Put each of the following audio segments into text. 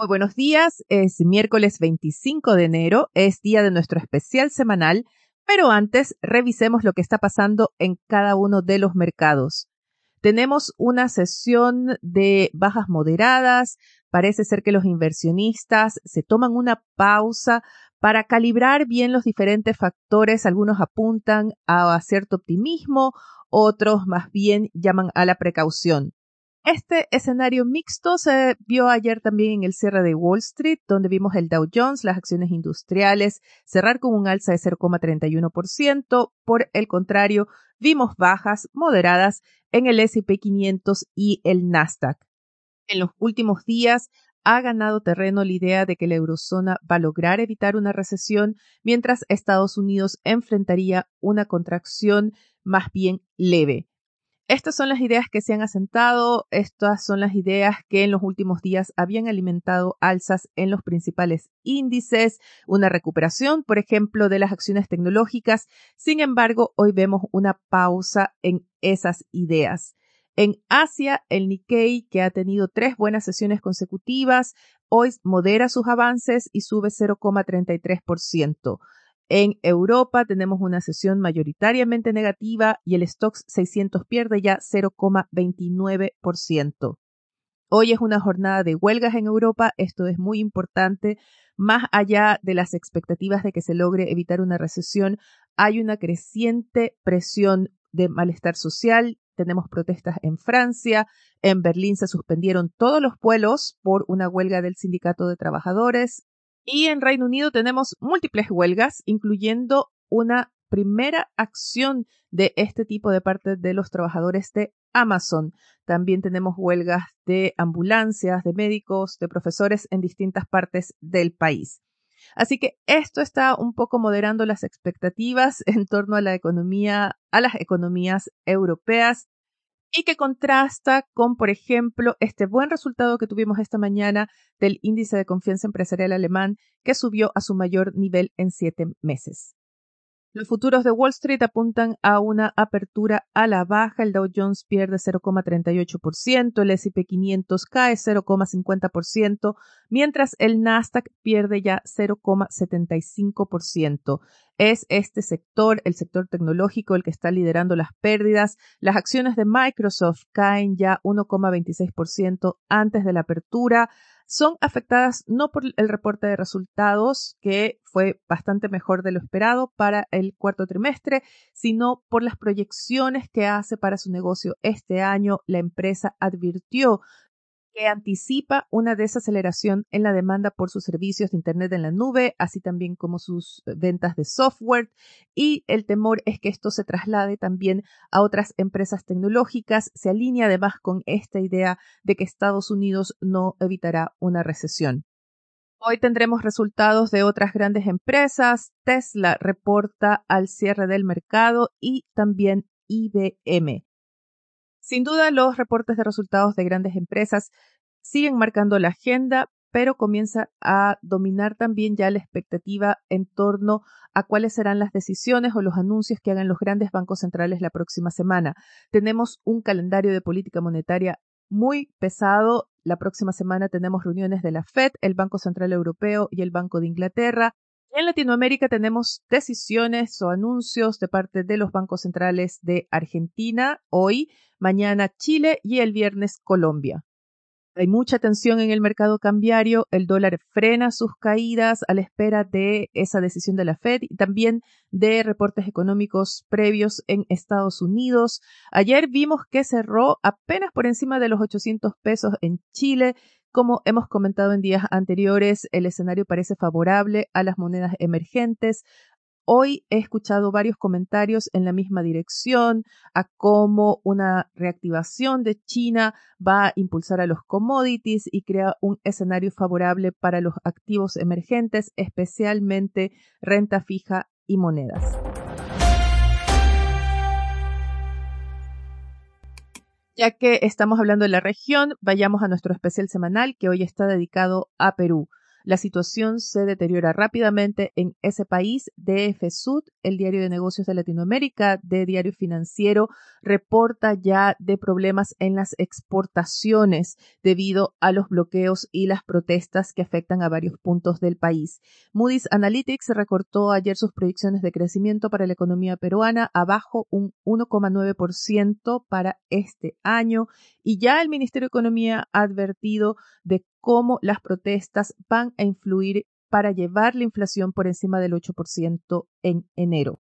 Muy buenos días, es miércoles 25 de enero, es día de nuestro especial semanal, pero antes revisemos lo que está pasando en cada uno de los mercados. Tenemos una sesión de bajas moderadas, parece ser que los inversionistas se toman una pausa para calibrar bien los diferentes factores, algunos apuntan a cierto optimismo, otros más bien llaman a la precaución. Este escenario mixto se vio ayer también en el cierre de Wall Street, donde vimos el Dow Jones, las acciones industriales, cerrar con un alza de 0,31%. Por el contrario, vimos bajas moderadas en el S&P 500 y el Nasdaq. En los últimos días ha ganado terreno la idea de que la eurozona va a lograr evitar una recesión, mientras Estados Unidos enfrentaría una contracción más bien leve. Estas son las ideas que se han asentado, estas son las ideas que en los últimos días habían alimentado alzas en los principales índices, una recuperación, por ejemplo, de las acciones tecnológicas. Sin embargo, hoy vemos una pausa en esas ideas. En Asia, el Nikkei, que ha tenido tres buenas sesiones consecutivas, hoy modera sus avances y sube 0,33%. En Europa tenemos una sesión mayoritariamente negativa y el Stocks 600 pierde ya 0,29%. Hoy es una jornada de huelgas en Europa, esto es muy importante. Más allá de las expectativas de que se logre evitar una recesión, hay una creciente presión de malestar social. Tenemos protestas en Francia, en Berlín se suspendieron todos los vuelos por una huelga del sindicato de trabajadores. Y en Reino Unido tenemos múltiples huelgas, incluyendo una primera acción de este tipo de parte de los trabajadores de Amazon. También tenemos huelgas de ambulancias, de médicos, de profesores en distintas partes del país. Así que esto está un poco moderando las expectativas en torno a la economía, a las economías europeas y que contrasta con, por ejemplo, este buen resultado que tuvimos esta mañana del índice de confianza empresarial alemán, que subió a su mayor nivel en siete meses. Los futuros de Wall Street apuntan a una apertura a la baja. El Dow Jones pierde 0,38%, el S&P 500 cae 0,50%, mientras el Nasdaq pierde ya 0,75%. Es este sector, el sector tecnológico, el que está liderando las pérdidas. Las acciones de Microsoft caen ya 1,26% antes de la apertura son afectadas no por el reporte de resultados, que fue bastante mejor de lo esperado para el cuarto trimestre, sino por las proyecciones que hace para su negocio este año. La empresa advirtió que anticipa una desaceleración en la demanda por sus servicios de Internet en la nube, así también como sus eh, ventas de software. Y el temor es que esto se traslade también a otras empresas tecnológicas. Se alinea además con esta idea de que Estados Unidos no evitará una recesión. Hoy tendremos resultados de otras grandes empresas. Tesla reporta al cierre del mercado y también IBM. Sin duda, los reportes de resultados de grandes empresas siguen marcando la agenda, pero comienza a dominar también ya la expectativa en torno a cuáles serán las decisiones o los anuncios que hagan los grandes bancos centrales la próxima semana. Tenemos un calendario de política monetaria muy pesado. La próxima semana tenemos reuniones de la Fed, el Banco Central Europeo y el Banco de Inglaterra. En Latinoamérica tenemos decisiones o anuncios de parte de los bancos centrales de Argentina hoy, mañana Chile y el viernes Colombia. Hay mucha tensión en el mercado cambiario, el dólar frena sus caídas a la espera de esa decisión de la Fed y también de reportes económicos previos en Estados Unidos. Ayer vimos que cerró apenas por encima de los 800 pesos en Chile, como hemos comentado en días anteriores, el escenario parece favorable a las monedas emergentes. hoy he escuchado varios comentarios en la misma dirección a cómo una reactivación de China va a impulsar a los commodities y crea un escenario favorable para los activos emergentes, especialmente renta fija y monedas. Ya que estamos hablando de la región, vayamos a nuestro especial semanal que hoy está dedicado a Perú. La situación se deteriora rápidamente en ese país. DF Sud, el diario de negocios de Latinoamérica, de Diario Financiero, reporta ya de problemas en las exportaciones debido a los bloqueos y las protestas que afectan a varios puntos del país. Moody's Analytics recortó ayer sus proyecciones de crecimiento para la economía peruana abajo un 1,9% para este año y ya el Ministerio de Economía ha advertido de cómo las protestas van a influir para llevar la inflación por encima del 8% en enero.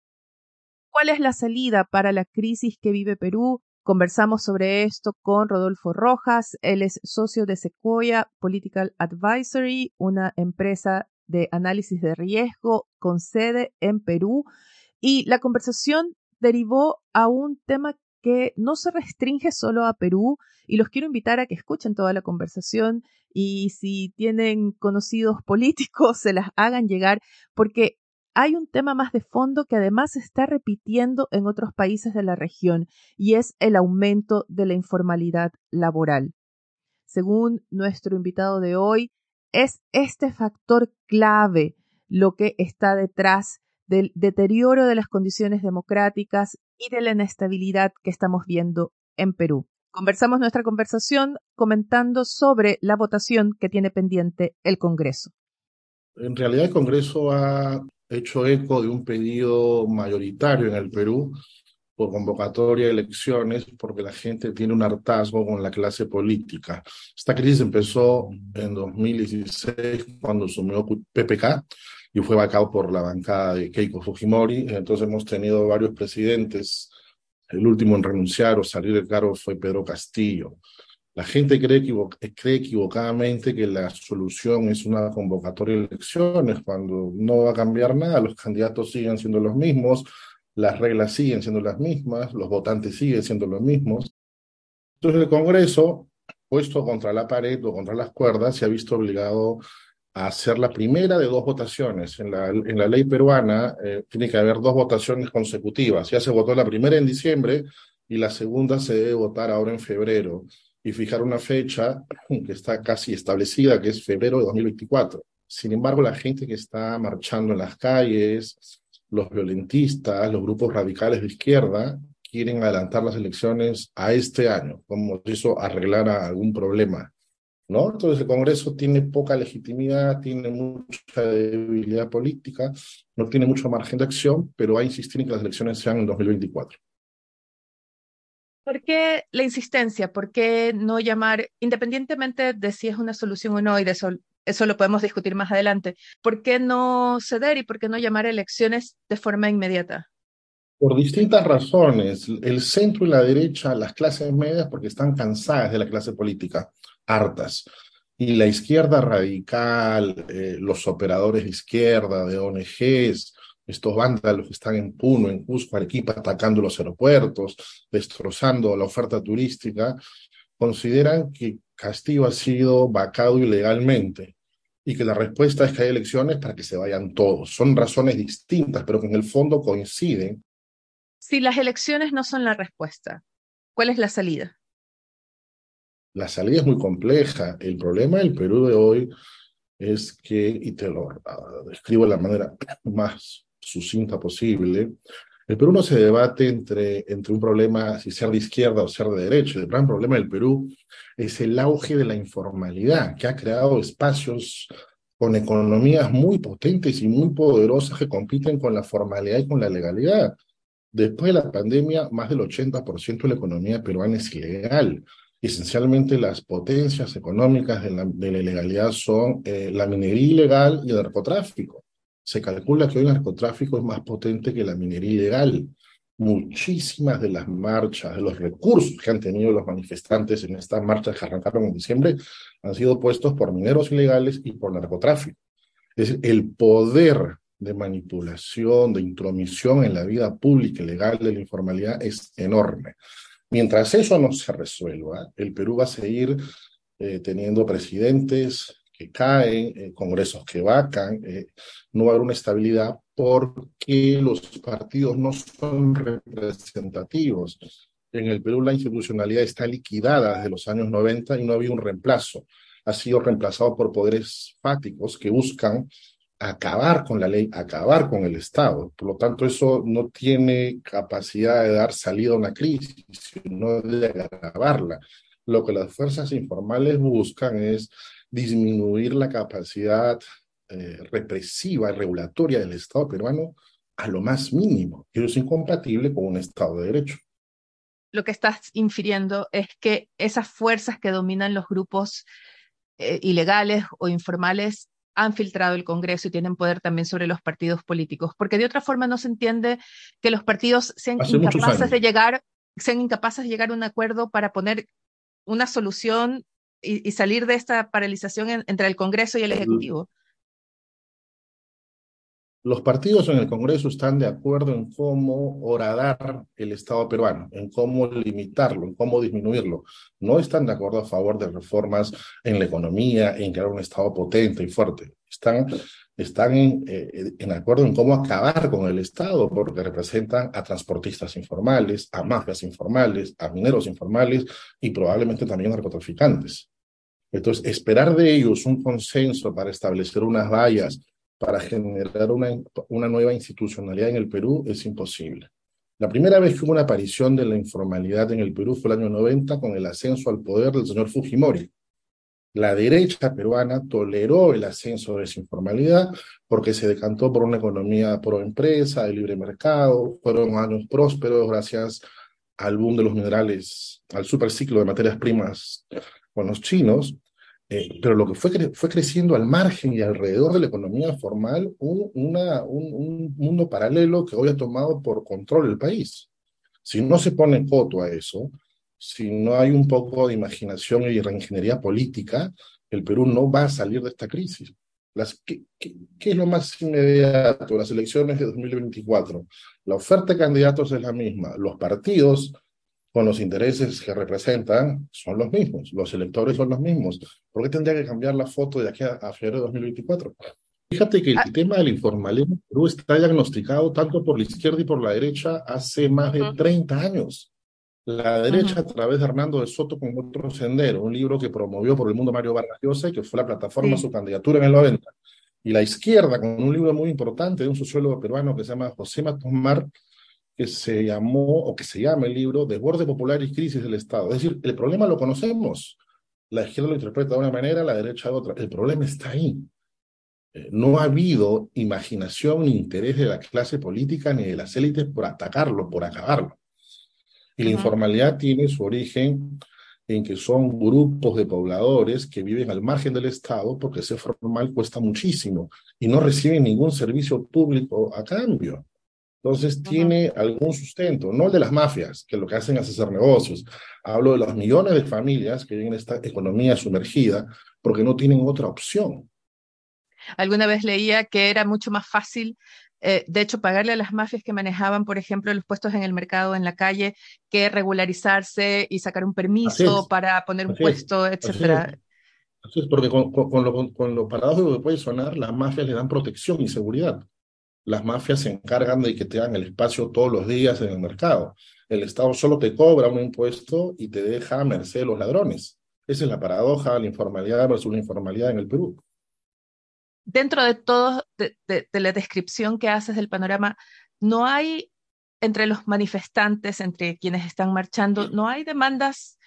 ¿Cuál es la salida para la crisis que vive Perú? Conversamos sobre esto con Rodolfo Rojas, él es socio de Sequoia Political Advisory, una empresa de análisis de riesgo con sede en Perú. Y la conversación derivó a un tema que no se restringe solo a Perú y los quiero invitar a que escuchen toda la conversación y si tienen conocidos políticos se las hagan llegar porque hay un tema más de fondo que además se está repitiendo en otros países de la región y es el aumento de la informalidad laboral. Según nuestro invitado de hoy, es este factor clave lo que está detrás del deterioro de las condiciones democráticas y de la inestabilidad que estamos viendo en Perú. Conversamos nuestra conversación comentando sobre la votación que tiene pendiente el Congreso. En realidad el Congreso ha hecho eco de un pedido mayoritario en el Perú por convocatoria de elecciones porque la gente tiene un hartazgo con la clase política. Esta crisis empezó en 2016 cuando asumió PPK y fue vacado por la bancada de Keiko Fujimori. Entonces hemos tenido varios presidentes. El último en renunciar o salir del cargo fue Pedro Castillo. La gente cree, cree equivocadamente que la solución es una convocatoria de elecciones, cuando no va a cambiar nada, los candidatos siguen siendo los mismos, las reglas siguen siendo las mismas, los votantes siguen siendo los mismos. Entonces el Congreso, puesto contra la pared o contra las cuerdas, se ha visto obligado a hacer la primera de dos votaciones. En la, en la ley peruana eh, tiene que haber dos votaciones consecutivas. Ya se votó la primera en diciembre y la segunda se debe votar ahora en febrero y fijar una fecha que está casi establecida, que es febrero de 2024. Sin embargo, la gente que está marchando en las calles, los violentistas, los grupos radicales de izquierda, quieren adelantar las elecciones a este año, como si eso arreglara algún problema ¿no? Entonces el Congreso tiene poca legitimidad, tiene mucha debilidad política, no tiene mucho margen de acción, pero va a insistir en que las elecciones sean en 2024. ¿Por qué la insistencia? ¿Por qué no llamar, independientemente de si es una solución o no, y de eso, eso lo podemos discutir más adelante, ¿por qué no ceder y por qué no llamar elecciones de forma inmediata? Por distintas razones. El centro y la derecha, las clases medias, porque están cansadas de la clase política hartas. Y la izquierda radical, eh, los operadores de izquierda, de ONGs, estos vándalos que están en Puno, en Cusco, Arequipa, atacando los aeropuertos, destrozando la oferta turística, consideran que Castillo ha sido vacado ilegalmente y que la respuesta es que hay elecciones para que se vayan todos. Son razones distintas, pero que en el fondo coinciden. Si las elecciones no son la respuesta, ¿cuál es la salida? La salida es muy compleja. El problema del Perú de hoy es que, y te lo describo de la manera más sucinta posible, el Perú no se debate entre, entre un problema si ser de izquierda o ser de derecha. El gran problema del Perú es el auge de la informalidad, que ha creado espacios con economías muy potentes y muy poderosas que compiten con la formalidad y con la legalidad. Después de la pandemia, más del 80% de la economía peruana es ilegal. Esencialmente las potencias económicas de la, ilegalidad son eh, la minería ilegal y el narcotráfico. Se calcula que hoy el narcotráfico es más potente que la minería ilegal. Muchísimas de las marchas, de los recursos que han tenido los manifestantes en estas marchas que arrancaron en diciembre, han sido puestos por mineros ilegales y por narcotráfico. Es el poder de manipulación, de intromisión en la vida pública y legal de la informalidad es enorme. Mientras eso no se resuelva, el Perú va a seguir eh, teniendo presidentes que caen, eh, congresos que vacan, eh, no va a haber una estabilidad porque los partidos no son representativos. En el Perú la institucionalidad está liquidada desde los años 90 y no había un reemplazo. Ha sido reemplazado por poderes fáticos que buscan acabar con la ley, acabar con el Estado. Por lo tanto, eso no tiene capacidad de dar salida a una crisis, sino de agravarla. Lo que las fuerzas informales buscan es disminuir la capacidad eh, represiva y regulatoria del Estado peruano a lo más mínimo. Eso es incompatible con un Estado de Derecho. Lo que estás infiriendo es que esas fuerzas que dominan los grupos eh, ilegales o informales han filtrado el Congreso y tienen poder también sobre los partidos políticos, porque de otra forma no se entiende que los partidos sean incapaces de llegar, sean incapaces de llegar a un acuerdo para poner una solución y, salir de esta paralización entre el Congreso y el Ejecutivo. Los partidos en el Congreso están de acuerdo en cómo horadar el Estado peruano, en cómo limitarlo, en cómo disminuirlo. No están de acuerdo a favor de reformas en la economía, en crear un Estado potente y fuerte. Están, están en, eh, en acuerdo en cómo acabar con el Estado, porque representan a transportistas informales, a mafias informales, a mineros informales y probablemente también a narcotraficantes. Entonces, esperar de ellos un consenso para establecer unas vallas para generar una, una nueva institucionalidad en el Perú es imposible. La primera vez que hubo una aparición de la informalidad en el Perú fue el año 90 con el ascenso al poder del señor Fujimori. La derecha peruana toleró el ascenso de esa informalidad porque se decantó por una economía pro empresa, de libre mercado, fueron años prósperos gracias al boom de los minerales, al superciclo de materias primas con los chinos, eh, pero lo que fue, fue creciendo al margen y alrededor de la economía formal un, un, mundo paralelo que hoy ha tomado por control el país. Si no se pone coto a eso, si no hay un poco de imaginación y reingeniería política, el Perú no va a salir de esta crisis. Las, ¿qué, qué, qué es lo más inmediato? Las elecciones de 2024. La oferta de candidatos es la misma. Los partidos con los intereses que representan son los mismos, los electores son los mismos. ¿Por qué tendría que cambiar la foto de aquí a, febrero de 2024? Fíjate que el ah. tema del informalismo en Perú está diagnosticado tanto por la izquierda y por la derecha hace más de 30 años. La derecha, a través de Hernando de Soto con otro sendero, un libro que promovió por el mundo Mario Vargas Llosa y que fue la plataforma de su candidatura en el 90. Y la izquierda, con un libro muy importante de un sociólogo peruano que se llama José Matomar, que se llamó, o que se llama el libro, Desborde Popular y Crisis del Estado. Es decir, el problema lo conocemos. La izquierda lo interpreta de una manera, la derecha de otra. El problema está ahí. Eh, no ha habido imaginación ni interés de la clase política ni de las élites por atacarlo, por acabarlo. Y la informalidad tiene su origen en que son grupos de pobladores que viven al margen del Estado porque ser formal cuesta muchísimo y no reciben ningún servicio público a cambio. Entonces tiene algún sustento, no el de las mafias, que lo que hacen es hacer negocios. Hablo de los millones de familias que viven en esta economía sumergida porque no tienen otra opción. Alguna vez leía que era mucho más fácil, eh, de hecho, pagarle a las mafias que manejaban, por ejemplo, los puestos en el mercado, en la calle, que regularizarse y sacar un permiso para poner un puesto, etcétera. Así es, porque con, con, lo, con lo paradójico que puede sonar, las mafias le dan protección y seguridad las mafias se encargan de que te dan el espacio todos los días en el mercado. El Estado solo te cobra un impuesto y te deja a merced de los ladrones. Esa es la paradoja de la informalidad versus la informalidad en el Perú. Dentro de todo, de, la descripción que haces del panorama, no hay entre los manifestantes, entre quienes están marchando, no hay demandas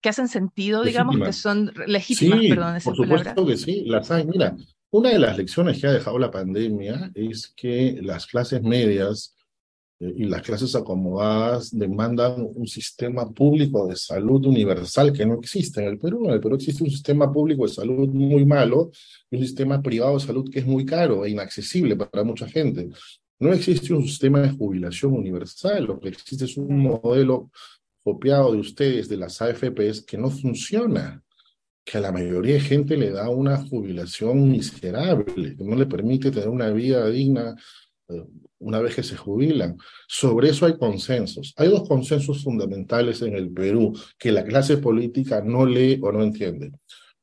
que hacen sentido, digamos, que son legítimas, perdón, esa por supuesto que sí, las hay. Mira, una de las lecciones que ha dejado la pandemia es que las clases medias eh, y las clases acomodadas demandan un sistema público de salud universal que no existe en el Perú. En el Perú existe un sistema público de salud muy malo y un sistema privado de salud que es muy caro e inaccesible para mucha gente. No existe un sistema de jubilación universal, lo que existe es un modelo copiado de ustedes, de las AFPs, que no funciona que a la mayoría de gente le da una jubilación miserable, que no le permite tener una vida digna eh, una vez que se jubilan. Sobre eso hay consensos. Hay dos consensos fundamentales en el Perú que la clase política no lee o no entiende.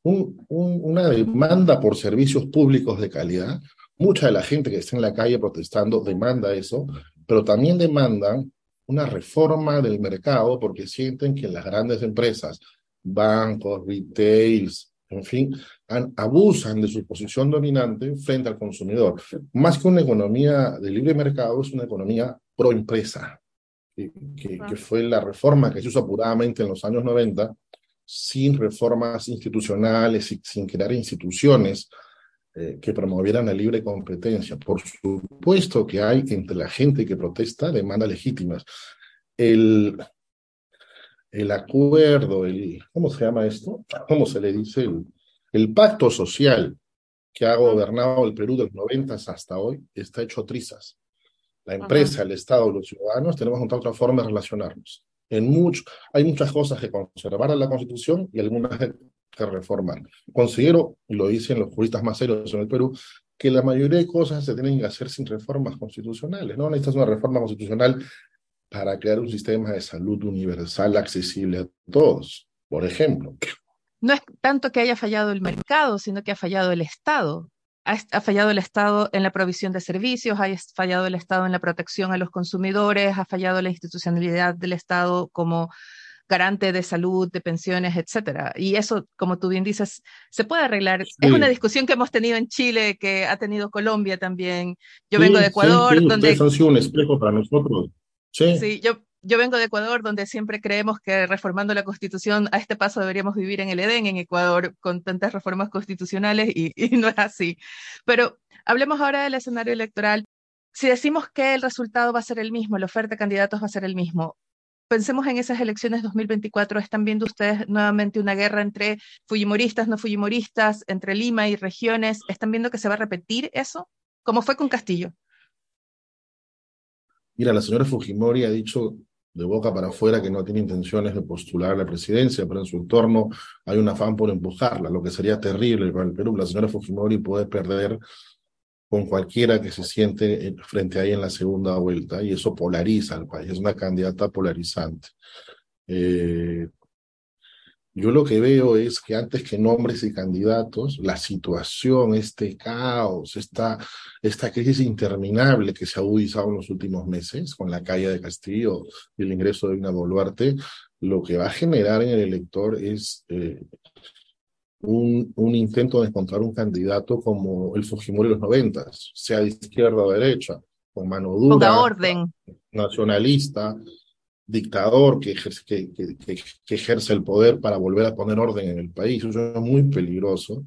una demanda por servicios públicos de calidad. Mucha de la gente que está en la calle protestando demanda eso, pero también demandan una reforma del mercado porque sienten que las grandes empresas bancos, retails, en fin, abusan de su posición dominante frente al consumidor. Más que una economía de libre mercado, es una economía pro empresa, que, que, fue la reforma que se hizo apuradamente en los años 90, sin reformas institucionales y sin crear instituciones eh, que promovieran la libre competencia. Por supuesto que hay entre la gente que protesta demandas legítimas. El, el acuerdo, el, ¿cómo se llama esto? ¿Cómo se le dice? El, el pacto social que ha gobernado el Perú de los 90 hasta hoy está hecho trizas. La empresa, el Estado, los ciudadanos tenemos otra forma de relacionarnos. En mucho, hay muchas cosas que conservar en la Constitución y algunas que reformar. Considero, y lo dicen los juristas más serios en el Perú, que la mayoría de cosas se tienen que hacer sin reformas constitucionales. No necesitas una reforma constitucional para crear un sistema de salud universal accesible a todos, por ejemplo. No es tanto que haya fallado el mercado, sino que ha fallado el Estado. Ha, fallado el Estado en la provisión de servicios, ha fallado el Estado en la protección a los consumidores, ha fallado la institucionalidad del Estado como garante de salud, de pensiones, etcétera. Y eso, como tú bien dices, se puede arreglar. Es una discusión que hemos tenido en Chile, que ha tenido Colombia también. Yo vengo de Ecuador, donde... han sido un espejo para nosotros. Sí, yo, yo vengo de Ecuador, donde siempre creemos que reformando la Constitución, a este paso deberíamos vivir en el Edén, en Ecuador, con tantas reformas constitucionales, y, y no es así. Pero hablemos ahora del escenario electoral. Si decimos que el resultado va a ser el mismo, la oferta de candidatos va a ser el mismo, pensemos en esas elecciones 2024, ¿están viendo ustedes nuevamente una guerra entre fujimoristas, no fujimoristas, entre Lima y regiones? ¿Están viendo que se va a repetir eso? ¿Cómo fue con Castillo? Mira, la señora Fujimori ha dicho de boca para afuera que no tiene intenciones de postular a la presidencia, pero en su entorno hay un afán por empujarla, lo que sería terrible para el Perú. La señora Fujimori puede perder con cualquiera que se siente frente a ella en la segunda vuelta, y eso polariza al país, es una candidata polarizante. Eh, yo lo que veo es que antes que nombres y candidatos, la situación, este caos, esta, esta crisis interminable que se ha agudizado en los últimos meses con la calle de Castillo y el ingreso de una Boluarte, lo que va a generar en el elector es eh, un, un, intento de encontrar un candidato como el Fujimori de los noventas, sea de izquierda o derecha, con mano dura, orden. nacionalista, dictador que ejerce, el poder para volver a poner orden en el país. Eso es muy peligroso.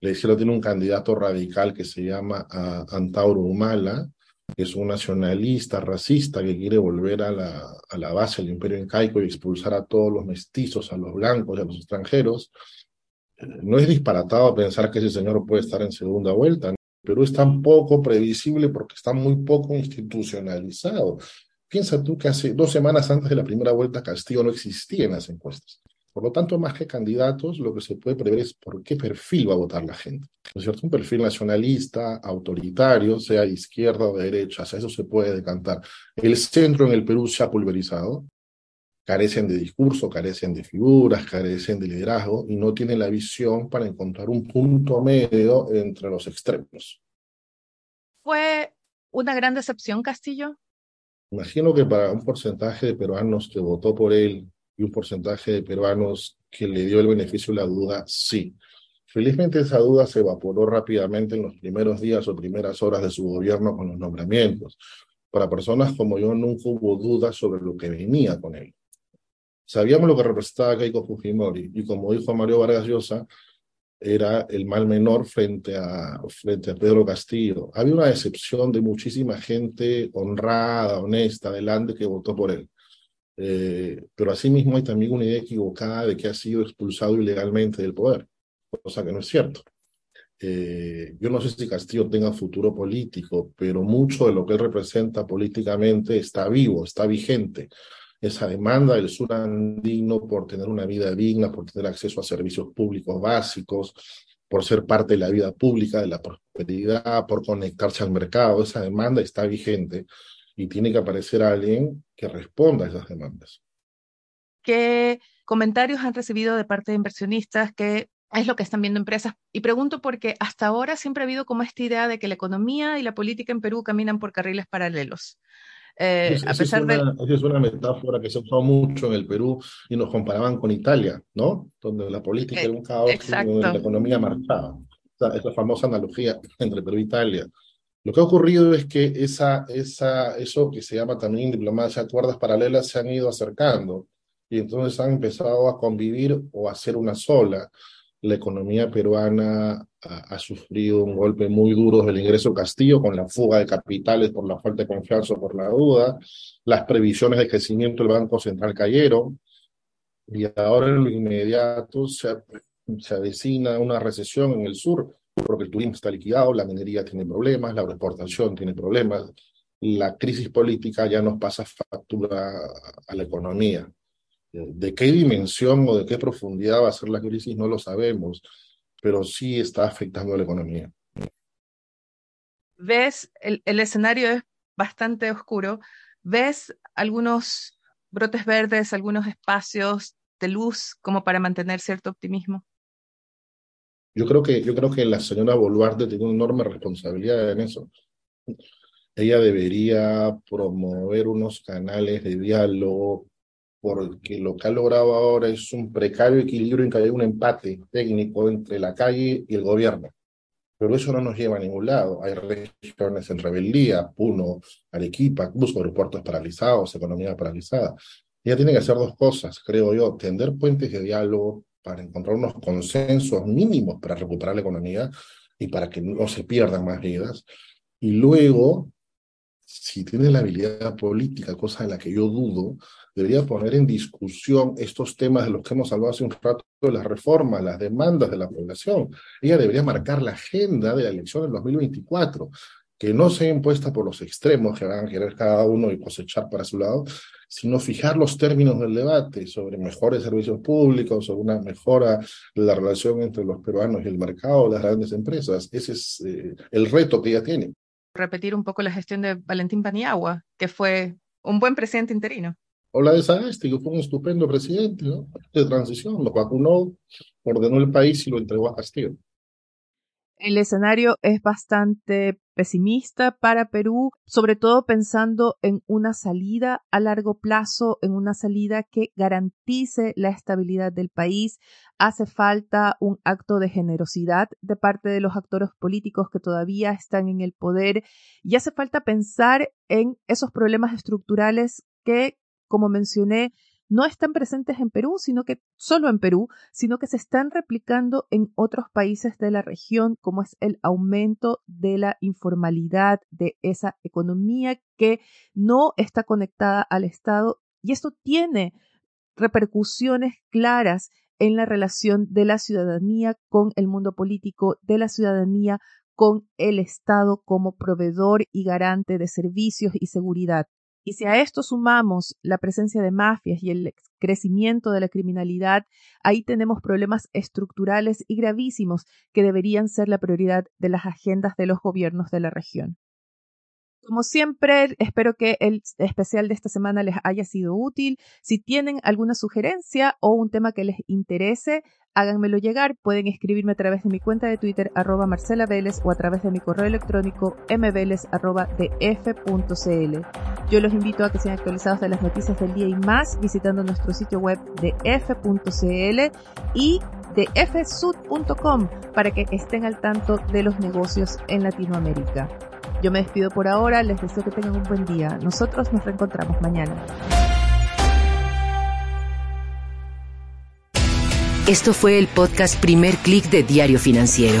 La izquierda tiene un candidato radical que se llama Antauro Humala, que es un nacionalista, racista, que quiere volver a la, a la base del imperio incaico y expulsar a todos los mestizos, a los blancos y a los extranjeros. No es disparatado pensar que ese señor puede estar en segunda vuelta, pero es tan poco previsible porque está muy poco institucionalizado. Piensa tú que hace dos semanas antes de la primera vuelta Castillo no existía en las encuestas. Por lo tanto, más que candidatos, lo que se puede prever es por qué perfil va a votar la gente. ¿No es cierto? Un perfil nacionalista, autoritario, sea izquierda o derecha, o eso se puede decantar. El centro en el Perú se ha pulverizado, carecen de discurso, carecen de figuras, carecen de liderazgo y no tienen la visión para encontrar un punto medio entre los extremos. ¿Fue una gran decepción Castillo? Imagino que para un porcentaje de peruanos que votó por él y un porcentaje de peruanos que le dio el beneficio de la duda, sí. Felizmente esa duda se evaporó rápidamente en los primeros días o primeras horas de su gobierno con los nombramientos. Para personas como yo nunca hubo duda sobre lo que venía con él. Sabíamos lo que representaba Keiko Fujimori y como dijo Mario Vargas Llosa, era el mal menor frente a, frente a Pedro Castillo. Había una decepción de muchísima gente honrada, honesta, delante que votó por él. Eh, pero asimismo hay también una idea equivocada de que ha sido expulsado ilegalmente del poder, cosa que no es cierto. Eh, yo no sé si Castillo tenga futuro político, pero mucho de lo que él representa políticamente está vivo, está vigente. Esa demanda del sur andino por tener una vida digna, por tener acceso a servicios públicos básicos, por ser parte de la vida pública, de la prosperidad, por conectarse al mercado. Esa demanda está vigente y tiene que aparecer alguien que responda a esas demandas. ¿Qué comentarios han recibido de parte de inversionistas? ¿Qué es lo que están viendo empresas? Y pregunto porque hasta ahora siempre ha habido como esta idea de que la economía y la política en Perú caminan por carriles paralelos. Eh, a pesar es una, de... es una metáfora que se usado mucho en el Perú y nos comparaban con Italia, ¿no? Donde la política era un caos y la economía marchaba. esa famosa analogía entre Perú e Italia. Lo que ha ocurrido es que esa, esa, eso que se llama también diplomacia, cuerdas paralelas, se han ido acercando y entonces han empezado a convivir o a ser una sola. La economía peruana ha, sufrido un golpe muy duro desde el ingreso Castillo con la fuga de capitales por la falta de confianza por la duda. Las previsiones de crecimiento del Banco Central cayeron y ahora en lo inmediato se, se una recesión en el sur porque el turismo está liquidado, la minería tiene problemas, la exportación tiene problemas, la crisis política ya nos pasa factura a la economía. De qué dimensión o de qué profundidad va a ser la crisis no lo sabemos, pero sí está afectando a la economía. ¿Ves? El, el escenario es bastante oscuro. ¿Ves algunos brotes verdes, algunos espacios de luz como para mantener cierto optimismo? Yo creo que, yo creo que la señora Boluarte tiene una enorme responsabilidad en eso. Ella debería promover unos canales de diálogo, porque lo que ha logrado ahora es un precario equilibrio en que hay un empate técnico entre la calle y el gobierno. Pero eso no nos lleva a ningún lado. Hay regiones en rebeldía, Puno, Arequipa, incluso aeropuertos paralizados, economía paralizada. Ella tiene que hacer dos cosas, creo yo, tender puentes de diálogo para encontrar unos consensos mínimos para recuperar la economía y para que no se pierdan más vidas. Y luego, si tiene la habilidad política, cosa de la que yo dudo, debería poner en discusión estos temas de los que hemos hablado hace un rato, las reformas, las demandas de la población. Ella debería marcar la agenda de la elección del 2024 que no sea impuesta por los extremos que van a querer cada uno y cosechar para su lado, sino fijar los términos del debate sobre mejores servicios públicos, sobre una mejora de la relación entre los peruanos y el mercado, las grandes empresas. Ese es eh, el reto que ella tiene. Repetir un poco la gestión de Valentín Paniagua, que fue un buen presidente interino. O la de Sagasti, que fue un estupendo presidente ¿no? de transición, lo vacunó, ordenó el país y lo entregó a Castillo. El escenario es bastante pesimista para Perú, sobre todo pensando en una salida a largo plazo, en una salida que garantice la estabilidad del país. Hace falta un acto de generosidad de parte de los actores políticos que todavía están en el poder y hace falta pensar en esos problemas estructurales que, como mencioné, no están presentes en Perú, sino que solo en Perú, sino que se están replicando en otros países de la región, como es el aumento de la informalidad de esa economía que no está conectada al Estado. Y esto tiene repercusiones claras en la relación de la ciudadanía con el mundo político, de la ciudadanía con el Estado como proveedor y garante de servicios y seguridad. Y si a esto sumamos la presencia de mafias y el crecimiento de la criminalidad, ahí tenemos problemas estructurales y gravísimos que deberían ser la prioridad de las agendas de los gobiernos de la región. Como siempre, espero que el especial de esta semana les haya sido útil. Si tienen alguna sugerencia o un tema que les interese, háganmelo llegar. Pueden escribirme a través de mi cuenta de Twitter, arroba Marcela Vélez, o a través de mi correo electrónico mveles, arroba Yo los invito a que sean actualizados de las noticias del día y más visitando nuestro sitio web de f.cl y de fsud.com para que estén al tanto de los negocios en Latinoamérica. Yo me despido por ahora, les deseo que tengan un buen día. Nosotros nos reencontramos mañana. Esto fue el podcast Primer Click de Diario Financiero.